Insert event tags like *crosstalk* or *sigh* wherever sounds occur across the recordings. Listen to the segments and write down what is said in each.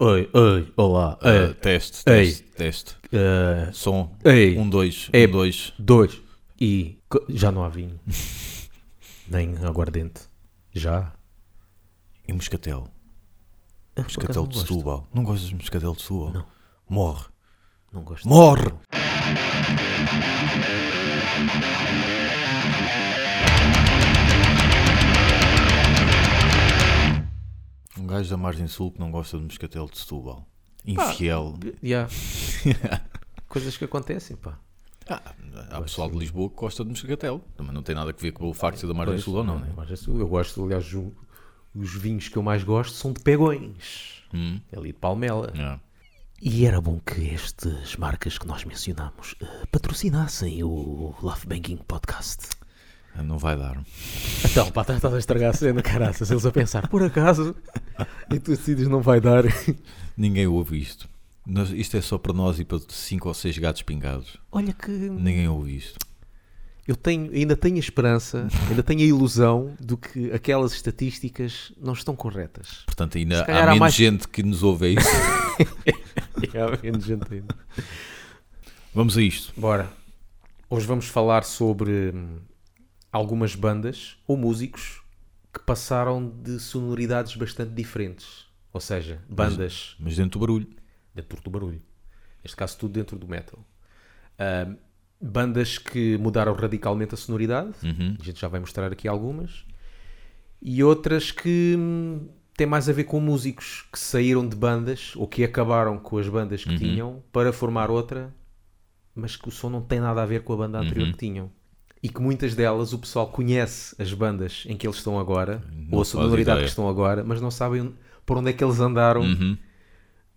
Oi, oi, olá. Ah, É, teste, ei. teste, teste. é, Som. ei, Um, dois. É. Um, dois. dois. E já não há vinho. *laughs* Nem aguardente. Já? E moscatel. Ah, Moscatel de. Setúbal. Não gostas de moscatel de Setúbal? Não. Morre. Não gosto. Morre! Gajo da margem sul que não gosta de moscatel de Setúbal. Infiel. Já. *laughs* Coisas que acontecem, pá. Ah, há pessoal de Lisboa que gosta de moscatel. Também não tem nada a ver com o facto de ser da margem sul ou não, né? Mas assim, eu gosto, aliás, o- os vinhos que eu mais gosto são de pegões. Hum, Ali de Palmela. é. E era bom que estas marcas que nós mencionamos eh, patrocinassem o Love Banking Podcast. Não vai dar. Então, pá, estás a estragar a cena, caraças. Eles a pensar, por acaso, *laughs* e tu decides não vai dar. Ninguém ouve isto. Nós- isto é só para nós e para cinco ou seis gatos pingados. Olha que Ninguém ouve isto. eu tenho, ainda tenho a esperança, ainda tenho a ilusão de que aquelas estatísticas não estão corretas. Portanto, ainda há há menos mais- gente que nos ouve a isso. E *laughs* há menos gente ainda. Vamos a isto. Bora. Hoje vamos falar sobre algumas bandas ou músicos que passaram de sonoridades bastante diferentes. Ou seja, bandas Mas dentro do barulho. dentro do barulho. Neste caso, tudo dentro do metal. Ahm, bandas que mudaram radicalmente a sonoridade. Uhum. A gente já vai mostrar aqui algumas. E outras que hum, têm mais a ver com músicos que saíram de bandas ou que acabaram com as bandas que tinham para formar outra, mas que o som não tem nada a ver com a banda anterior que tinham. E que muitas delas o pessoal conhece as bandas em que eles estão agora, Não ou a sonoridade que estão agora, mas não sabem por onde é que eles andaram Uhum.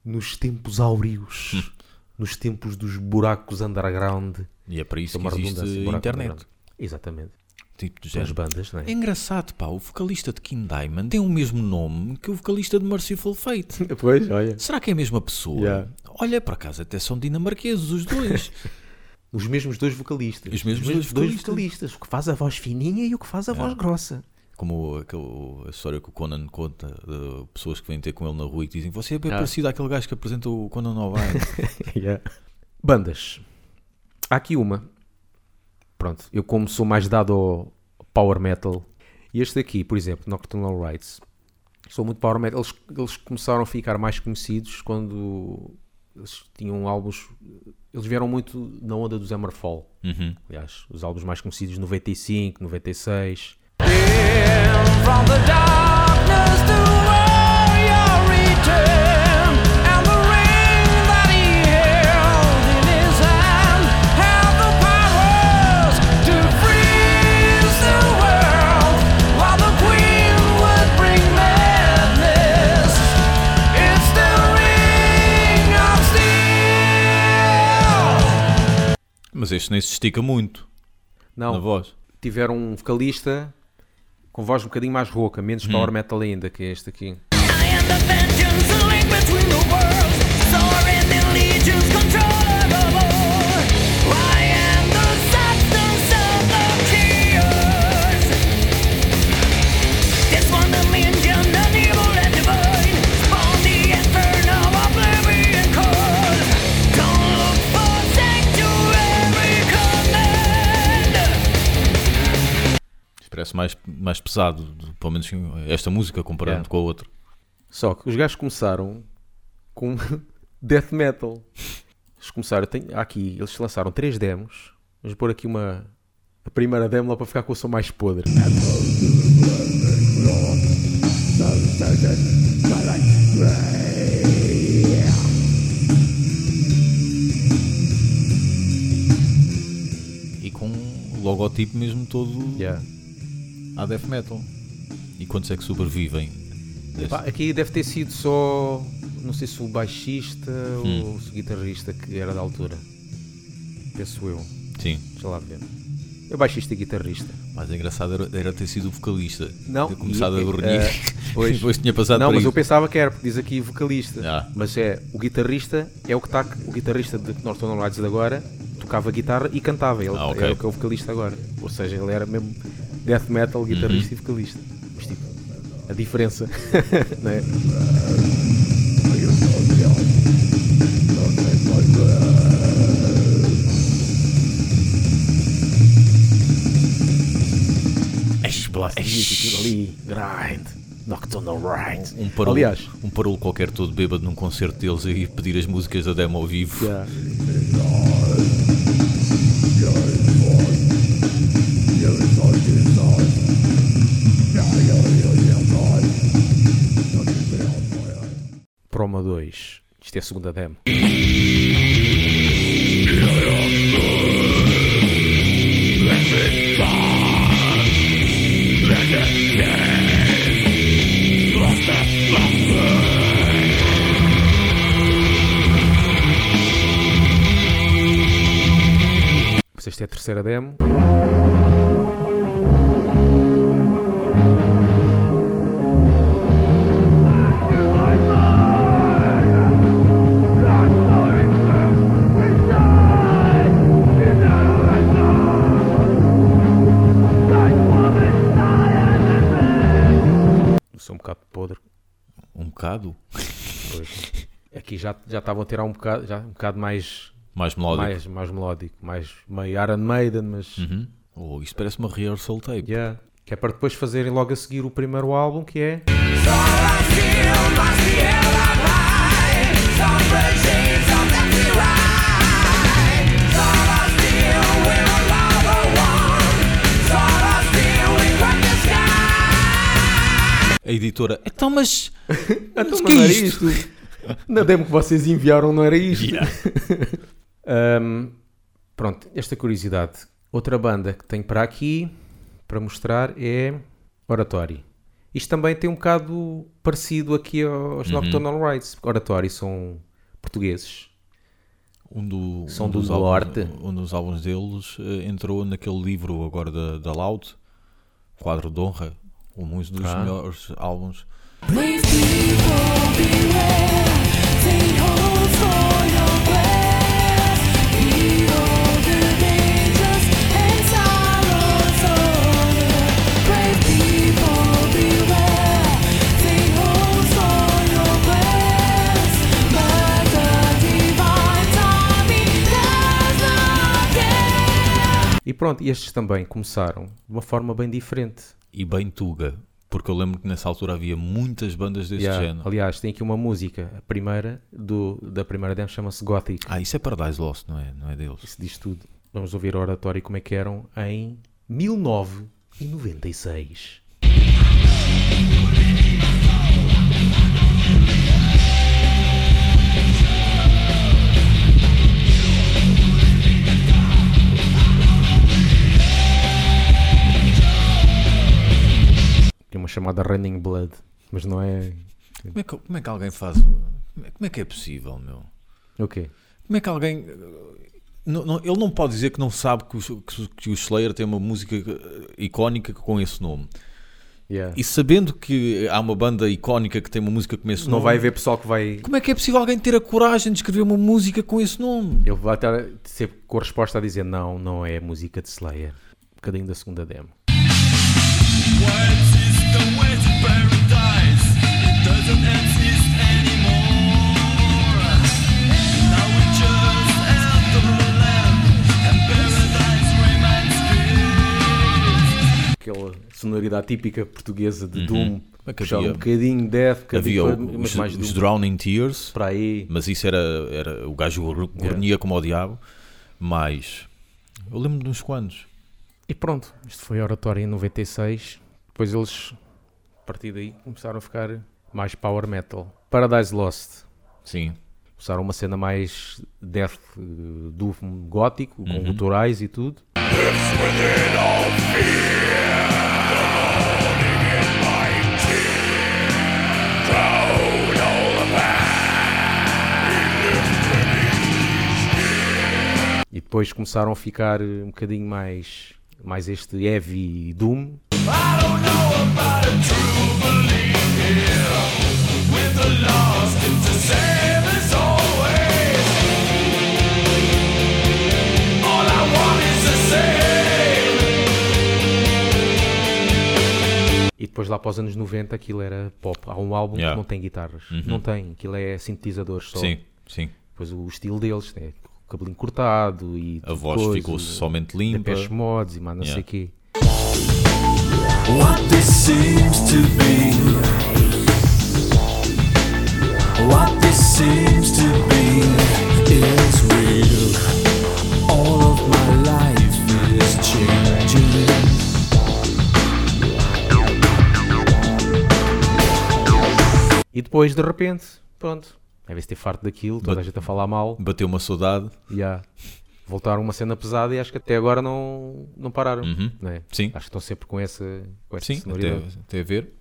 nos tempos áureos, *laughs* nos tempos dos buracos underground. E é para isso que existe internet. Exatamente. Tipo de género. bandas, não é? É engraçado, pá. O vocalista de King Diamond tem o mesmo nome que o vocalista de Merciful Fate. *laughs* Pois, olha. Será que é a mesma pessoa? Yeah. Olha, por acaso até são dinamarqueses os dois. *laughs* Os mesmos dois vocalistas. Os mesmos dois vocalistas. vocalistas. O que faz a voz fininha e o que faz a voz grossa. Como aquele- a história que o Conan conta de pessoas que vêm ter com ele na rua e que dizem você é bem Ah. parecido àquele gajo que apresenta o Conan O'Brien. *laughs* Yeah. Bandas. Há aqui uma. Pronto, eu como sou mais dado ao power metal, e este aqui, por exemplo, Nocturnal Rites, sou muito power metal. Eles, eles começaram a ficar mais conhecidos quando eles tinham álbuns. Eles vieram muito na onda dos Hammerfall. Uhum. Aliás, os álbuns mais conhecidos 95, 96. From the darkness to where you return, Mas este nem se estica muito Não, na voz. tiveram um vocalista com voz um bocadinho mais rouca, menos Hum. power metal ainda, que é este aqui. I am the vengeance, the link between the worlds, Parece mais, mais pesado, pelo menos esta música comparando Yeah. com a outra. Só que os gajos começaram com *laughs* death metal. Eles começaram, tem, aqui, eles lançaram três demos. Vamos pôr aqui uma. A primeira demo lá para ficar com o som mais podre. E com o logotipo mesmo todo Yeah. À death metal. E quantos é que sobrevivem? deste? Pá, aqui deve ter sido só. Não sei se o baixista Hum. ou se o guitarrista que era da altura. Penso eu. Sim, Deixa lá ver. É o baixista e guitarrista. mais engraçado era, era ter sido o vocalista. Não, Ter começado e- a eh, pois. *laughs* Depois tinha passado Não, mas eu isso. pensava que era, porque diz aqui vocalista. Ah. Mas é, o guitarrista é o que está. O guitarrista de Norton Rides de agora tocava guitarra e cantava. Ele Ah, é o que é o vocalista agora. Ou seja, ele era mesmo death metal, uhum. guitarrista uhum. e vocalista. Mas tipo, a diferença, *laughs* não é? Ali, grind, Nocturnal ride, Um, Aliás, um parul qualquer todo bêbado num concerto deles e pedir as músicas da demo ao vivo. Yeah. Proma 2. Isto é a segunda demo. Esta é a terceira demo. Aqui já, já estavam a tirar um bocado, já um bocado mais, mais melódico. mais, mais melódico, mais meio Iron Maiden, mas Uhum. Oh, isto parece uma rehearsal tape. yeah. que é para depois fazerem logo a seguir o primeiro álbum que é A editora, então mas. *laughs* Então, mas mas que é isto? Na demo que vocês enviaram não era isto. *laughs* Ahm, pronto, esta curiosidade. Outra banda que tenho para aqui para mostrar é Oratório. Isto também tem um bocado parecido aqui aos Nocturnal Rides. porque Oratório são portugueses. Um, do, São um do dos Norte. Álbuns, um dos álbuns deles eh, entrou naquele livro agora da, da Loud, Quadro de Honra, um dos Ah. melhores álbuns. Brave people beware, pronto, estes também começaram de uma forma bem diferente. E bem Tuga, porque eu lembro que nessa altura havia muitas bandas desse Yeah, género. Aliás, tem aqui uma música, a primeira do, da primeira demo chama-se Gothic. Ah, isso é Paradise Lost, não é? Não é deles. Isso diz tudo. Vamos ouvir o oratório como é que eram em 1996. Uma chamada Running Blood, mas não é. Como é que, como é que alguém faz. Como é, como é que é possível, meu? O quê? Como é que alguém. não- não- ele não pode dizer que não sabe que, o- que, que o Slayer tem uma música eh, icónica com esse nome. Yeah. E sabendo que há uma banda icónica que tem uma música com esse Não nome. vai haver pessoal que vai. Como é que é possível alguém ter a coragem de escrever uma música com esse nome? Ele vai estar sempre com a resposta a dizer não, não é música de Slayer. Um bocadinho da segunda demo. Sonoridade típica portuguesa de Doom. é puxar havia- um bocadinho Death, um Havia bocadinho, o- mas os, mais os. Drowning Tears, Para aí. mas isso era, era o gajo gor- gornia como o diabo. Mas eu lembro de uns quantos. E pronto, isto foi a oratória em 96. Depois eles, partir daí, começaram a ficar mais power metal. Paradise Lost. Sim. Começaram uma cena mais death eh, doom gótico, com Uhum. guturais e tudo. E depois começaram a ficar eh, um bocadinho mais, mais este heavy doom. E depois lá para os anos 90 aquilo era pop. Há um álbum Yeah. que não tem guitarras. Uhum. Não tem, aquilo é sintetizadores só. Sim, sim. Depois o estilo deles, né? o cabelinho cortado e A voz ficou somente limpa. Depeche Mods e mais não Yeah. sei o quê. What this seems to be. What this seems to be is real. All of my life is changing. E depois, de repente, pronto. Deve ter farto daquilo, toda a gente a falar mal. Bateu uma saudade. E há. Voltaram uma cena pesada e acho que até agora não, não pararam. Uhum. não é? Sim. Acho que estão sempre com essa, com essa Sim, até, sonoridade. até a ver.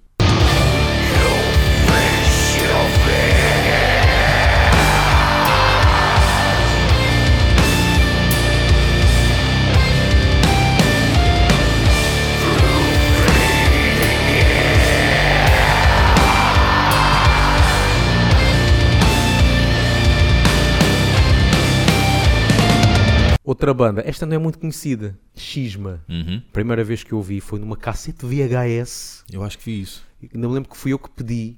Outra banda, esta não é muito conhecida, Xisma. Uhum. Primeira vez que eu ouvi foi numa cassete VHS. Eu acho que vi isso. Ainda me lembro que fui eu que pedi,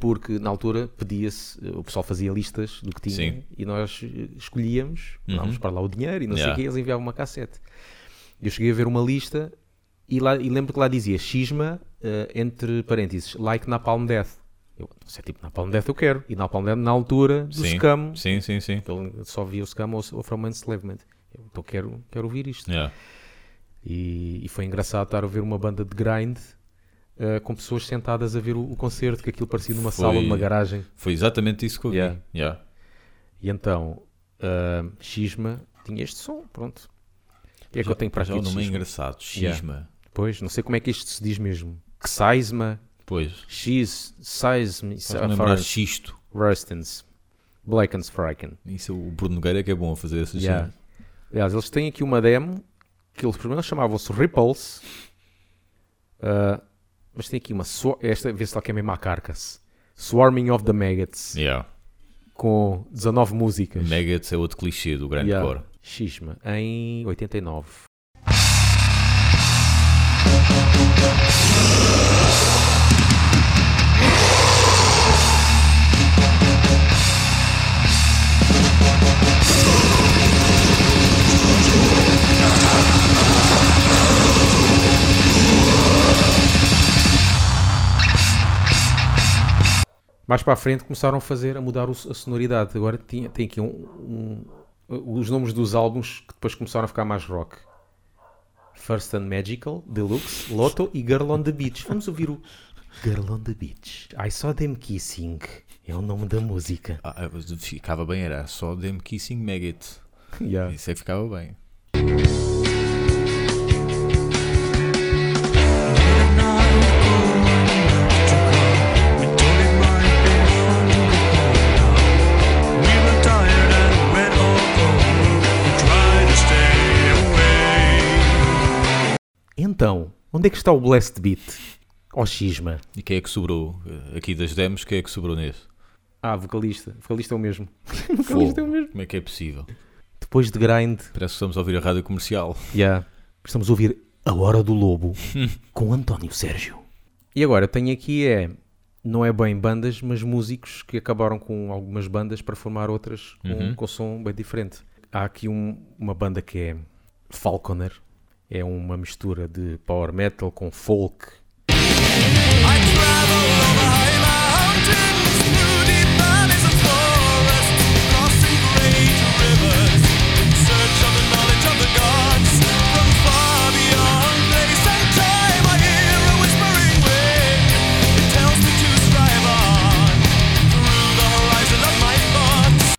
porque na altura pedia-se, o pessoal fazia listas do que tinha Sim. e nós eh, escolhíamos, Uhum. dávamos para lá o dinheiro e não sei o Yeah. que, eles enviavam uma cassete. Eu cheguei a ver uma lista e, lá, e lembro que lá dizia Xisma, eh, entre parênteses, like Napalm Death. Eu, se é tipo Napalm Death eu quero. E Napalm Death na altura do Sim. Scam, Sim, sim, sim. então só via o Scam ou, ou From Enslavement. Eu, então quero, quero ouvir isto. Yeah. E, e foi engraçado estar a ver uma banda de grind eh, com pessoas sentadas a ver o, o concerto, que aquilo parecia numa Foi- sala, numa garagem. Foi exatamente isso que eu vi. Yeah. Yeah. E então, ah, Xisma tinha este som, pronto. O que é que eu tenho para Já aqui o de nome é engraçado. Xisma. Pois, não sei como é que isto se diz mesmo. Xisma, Pois. X, Faz-me lembrar xisto. Rustens, Blackensfraken. Isso é o Bruno Nogueira que é bom a fazer essas Yeah. cenas. Aliás, eles têm aqui uma demo que eles primeiro chamavam-se Ripples, ah, mas tem aqui uma. Esta, vê se lá que é mesmo a Carcass. Swarming of the Maggots, Yeah. com 19 músicas. Maggots é outro clichê do grande Yeah. core. Xisma, em 89. Mais para a frente começaram a fazer, a mudar o- a sonoridade. Agora tinha, tem aqui um, um- os nomes dos álbuns que depois começaram a ficar mais rock. First and Magical, Deluxe, Lotto e Girl on the Beach. Vamos ouvir o Girl on the Beach. I saw them kissing. É o nome da música. Ah, ficava bem, era só Them Kissing Maggot. *laughs* Yeah. Isso é que ficava bem. Então, onde é que está o Blessed Beat? Ó Xisma. E quem é que sobrou? Eh, Aqui das demos, quem é que sobrou nesse? Ah, vocalista. Vocalista é o mesmo. *laughs* vocalista é o mesmo. Como é que é possível? Depois de grind, Parece que estamos a ouvir a rádio comercial. Yeah. Estamos a ouvir A Hora do Lobo *laughs* com António Sérgio. E agora tenho aqui é não é bem bandas, mas músicos que acabaram com algumas bandas para formar outras com, Uhum. com som bem diferente. Há aqui um- uma banda que é Falconer, é uma mistura de power metal com folk.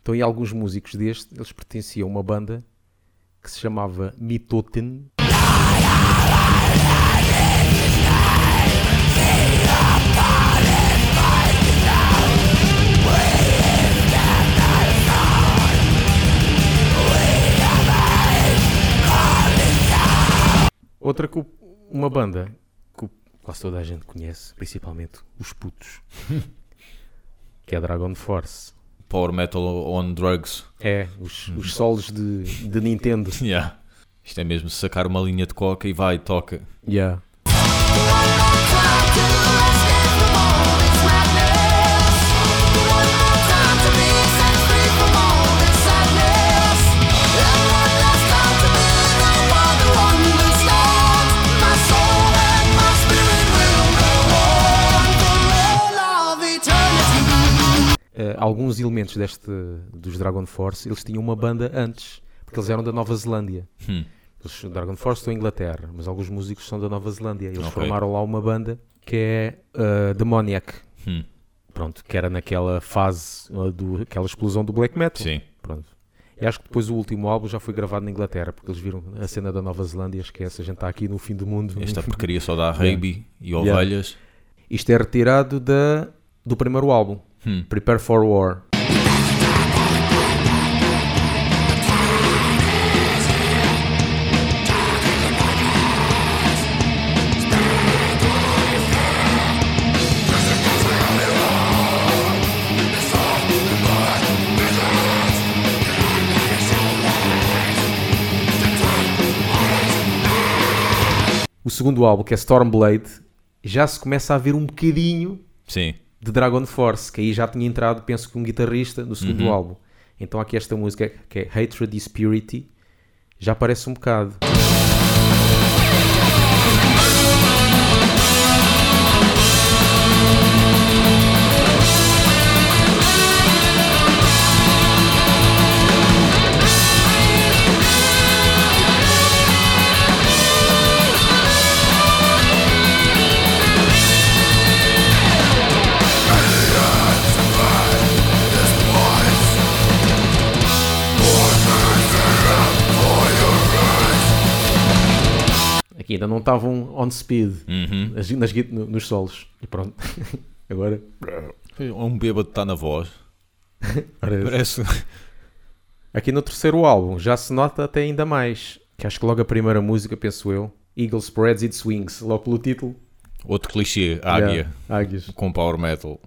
Então, e alguns músicos deste, eles pertenciam a uma banda que se chamava Mitoten. Outra que uma banda que quase toda a gente conhece, principalmente os putos, *laughs* que é a Dragon Force. Power Metal on Drugs. É, os, os solos de, de Nintendo. *laughs* Yeah. Isto é mesmo sacar uma linha de coca e vai, toca. Yeah. Alguns elementos deste dos Dragon Force, eles tinham uma banda antes, porque eles eram da Nova Zelândia. Hum. Eles, o Dragon Force estão em Inglaterra, mas alguns músicos são da Nova Zelândia. Eles Ok. formaram lá uma banda que é uh, Demoniac. Hum. Pronto, que era naquela fase uh, do, aquela explosão do black metal. Sim. Pronto. E acho que depois o último álbum já foi gravado na Inglaterra, porque eles viram a cena da Nova Zelândia, esquece, a gente está aqui no fim do mundo. Esta *laughs* porcaria só dá e Yeah. ovelhas. Isto é retirado da, do primeiro álbum, Hum. Prepare for War. O segundo álbum, que é Stormblade, já se começa a ver um bocadinho Sim. De Dragon Force, que aí já tinha entrado, penso que um guitarrista no segundo Uhum. álbum. Então aqui esta música que é Hatred is Purity, já parece um bocado. Ainda não estavam on speed Uhum. nas, nas nos solos. E pronto. *laughs* Agora. Um bêbado está na voz. parece. Parece. Aqui no terceiro álbum já se nota até ainda mais. Que acho que logo a primeira música, penso eu, Eagle Spreads Its Wings, logo pelo título. Outro clichê, águia. Yeah, águias. Com power metal.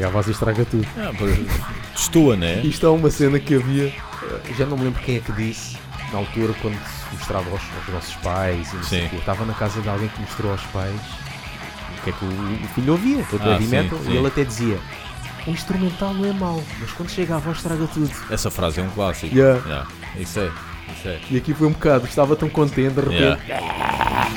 Chega a voz e estraga tudo. Ah, pois, Destoa, né? Isto é uma cena que havia, eh, já não me lembro quem é que disse, na altura quando se mostrava aos, aos nossos pais, e não sei Sim. o quê. Eu estava na casa de alguém que mostrou aos pais o que é que o, o filho ouvia, todo Ah, heavy sim, metal, sim. e ele até dizia: o instrumental não é mau, mas quando chega a voz estraga tudo. Essa frase é um clássico. Yeah. Yeah. Isso é. Isso é. E aqui foi um bocado, estava tão contente de repente. Yeah.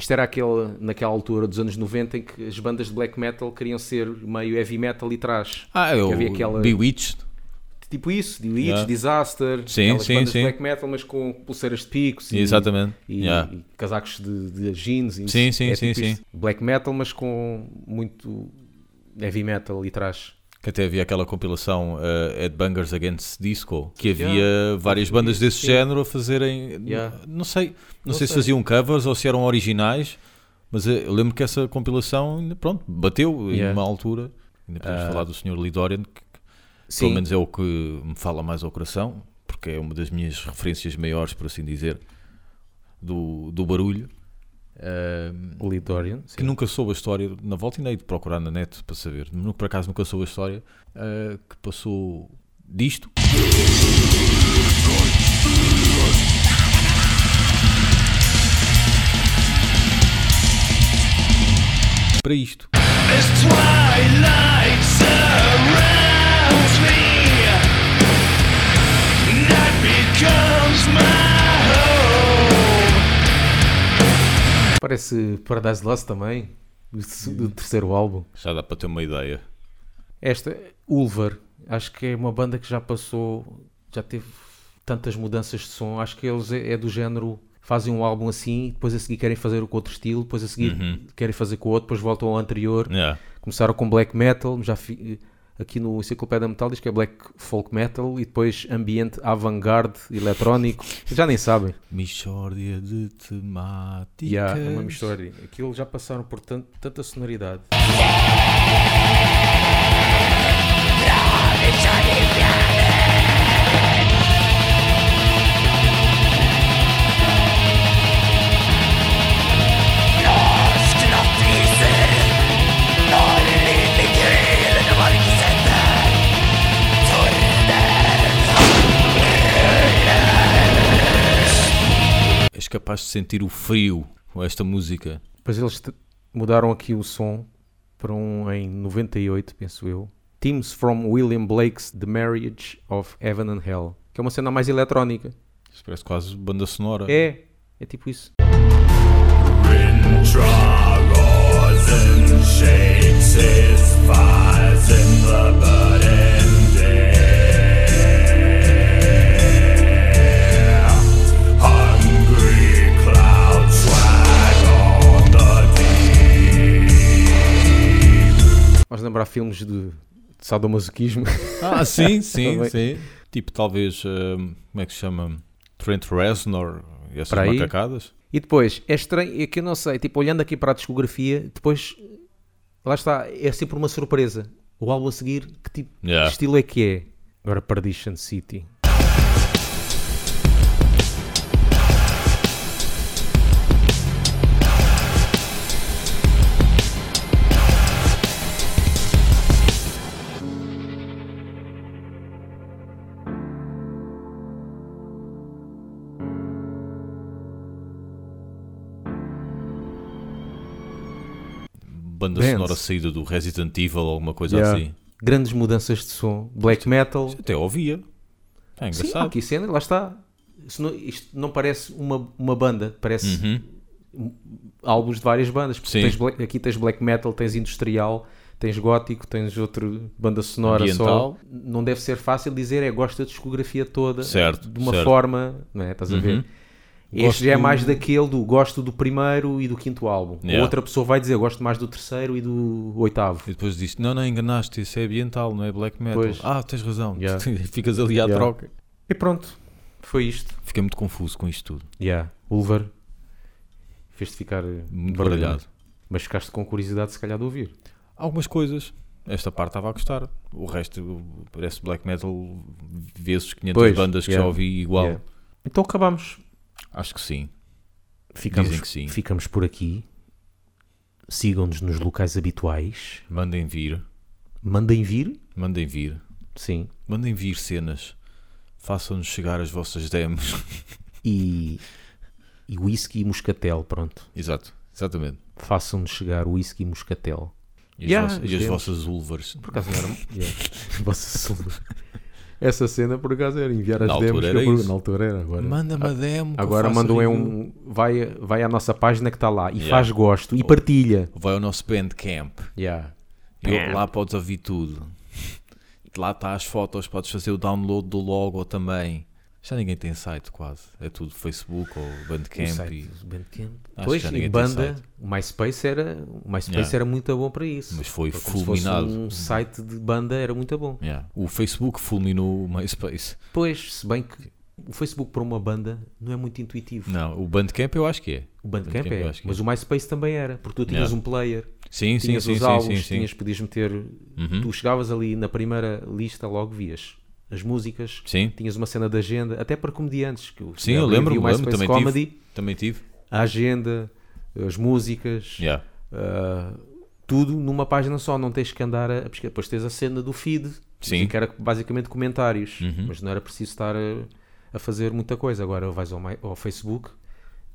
Isto era aquele, naquela altura dos anos 90 em que as bandas de black metal queriam ser meio heavy metal e trash. Ah, o havia aquela- Bewitched. Tipo isso, The Witch, Yeah. Disaster, Sim, aquelas sim, bandas sim. de black metal, mas com pulseiras de picos e, Exatamente. e, Yeah. e casacos de, de jeans. e Sim, sim, É sim, tipo sim. Black metal, mas com muito heavy metal e trash. Que até havia aquela compilação uh, Headbangers Against Disco, que havia Yeah. várias bandas desse Sim. género a fazerem. Yeah. Não sei, não, Não sei, se sei. faziam covers ou se eram originais, mas eh, eu lembro que essa compilação, ainda, pronto, bateu em Yeah. uma altura. Ainda podemos Ah. falar do Sr. Lidorian, que Sim, pelo menos é o que me fala mais ao coração, porque é uma das minhas referências maiores, por assim dizer, do, do barulho. Uh, Lidorian. que nunca soube a história, na volta ainda hei de procurar na net para saber, por acaso nunca soube a história uh, que passou disto. Para isto. Parece Paradise Lost também, do, terceiro álbum. Já dá para ter uma ideia. Esta, Ulver, acho que é uma banda que já passou, já teve tantas mudanças de som. Acho que eles é, é do género, fazem um álbum assim, depois a seguir querem fazer com outro estilo, depois a seguir Uhum. querem fazer com outro, depois voltam ao anterior. Yeah. Começaram com black metal, já fi- aqui no Enciclopédia Metal diz que é black folk metal e depois ambiente avant-garde eletrónico. *laughs* Já nem sabem. Michórdia de temáticas. Yeah, é uma mistória. Aquilo já passaram por tant- tanta sonoridade. Capaz de sentir o frio com esta música. Depois eles mudaram aqui o som para um em 98, penso eu. Teams from William Blake's The Marriage of Heaven and Hell. Que é uma cena mais eletrónica. Isto parece quase banda sonora. É, é tipo isso. shakes his fires in the lembrar filmes de, de sadomasoquismo. *laughs* Ah, sim, *laughs* sim, sim. Tipo, talvez, hum, como é que se chama? Trent Reznor, essas Para macacadas. E depois, é estranho, é que eu não sei, tipo, olhando aqui para a discografia, depois, lá está, é sempre uma surpresa. O álbum a seguir, que tipo Yeah. de estilo é que é? Agora Perdition City. Banda sonora saída do Resident Evil ou alguma coisa Yeah. assim. Grandes mudanças de som, black metal. Até ouvia. É Sim, engraçado. aqui cena, lá está. Isto não, isto não parece uma, uma banda, parece Uhum. álbuns de várias bandas. Porque Sim. tens black- aqui tens black metal, tens industrial, tens gótico, tens outro banda sonora Ambiental. só. Não deve ser fácil dizer, é gosto da discografia toda Certo, de uma certo. forma, não é? Estás a ver? Uhum. Este Gosto já é mais daquele do gosto do primeiro e do quinto álbum. Yeah. Outra pessoa vai dizer gosto mais do terceiro e do oitavo. E depois disse: Não, não, enganaste, isso é ambiental, não é black metal. Pois. Ah, tens razão. Yeah. *laughs* Ficas ali à Yeah. troca. E pronto, foi isto. Fiquei muito confuso com isto tudo. Yeah. Ulver fez-te ficar eh, Muito baralhado. baralhado. Mas ficaste com curiosidade se calhar de ouvir. Algumas coisas. Esta parte estava a gostar. O resto parece black metal vezes 500 Pois, bandas que já ouvi igual. Então acabamos. Acho que sim. Ficamos, Dizem que sim. ficamos por aqui. Sigam-nos nos locais habituais. Mandem vir. Mandem vir. Mandem vir. Sim. Mandem vir cenas. Façam-nos chegar as vossas demos. *laughs* E, e whisky e moscatel, pronto. Exato. Exatamente. Façam-nos chegar whisky e moscatel. E as, Yeah, vossas, e as vossas ulvers. Por acaso não era. *laughs* yeah. Vossa Silva. Essa cena por acaso era enviar as Na demos. altura que eu. Na altura era. Agora, Manda-me a demo. que eu agora é review. um. Vai, vai à nossa página que está lá e Yeah. faz gosto e partilha. Vai ao nosso Bandcamp. Yeah. E Bam. lá podes ouvir tudo. Lá está as fotos, podes fazer o download do logo também. Já ninguém tem site quase. É tudo Facebook ou O Bandcamp. site e- Bandcamp. Acho Pois, e ninguém tem banda, site. o MySpace era, o MySpace Yeah. era muito bom para isso. Mas foi se fosse fulminado. um site de banda era muito bom. Yeah. O Facebook fulminou o MySpace. Pois, se bem que o Facebook para uma banda não é muito intuitivo. Não, o Bandcamp eu acho que é. O Bandcamp Bandcamp é, acho que mas é. o MySpace também era, porque tu tinhas Yeah. um player, Sim, sim, tinhas sim, os sim, álbuns, sim, sim. tinhas, podias meter, Uhum. tu chegavas ali na primeira lista, logo vias as músicas, Sim, tinhas uma cena de agenda, até para comediantes. Que Sim, eu abri- lembro-me, vi o lembro, também tive. Comedy, também tive. a agenda, as músicas, Yeah. Uh, tudo numa página só, não tens que andar a, pesquisar. Depois tens a cena do feed, Sim. que era basicamente comentários, Uhum. mas não era preciso estar a, a fazer muita coisa. Agora vais ao, ao Facebook,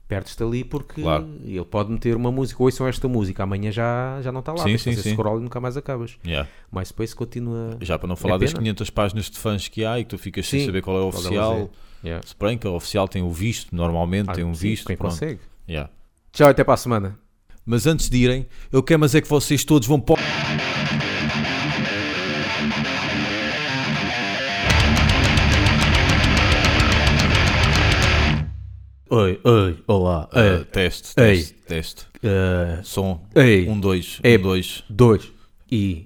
perdes-te ali porque Claro. ele pode meter uma música, ouçam esta música, amanhã já, já não está lá, Sim, sim, fazer sim. scroll e nunca mais acabas. Yeah. MySpace continua. Já para não falar É das pena. 500 páginas de fãs que há e que tu ficas sem Sim, saber qual é o qual oficial. é. Yeah. Se bem que o oficial tem o visto, normalmente Ah, tem um sim, visto. Quem pronto. consegue. Yeah. Tchau, até para a semana. Mas antes de irem, eu quero mas é que vocês todos vão para. Oi, oi, olá. Ah, teste, Ei. teste, teste. Uh, Som. ei, Um, dois. Ei. Um, dois. dois e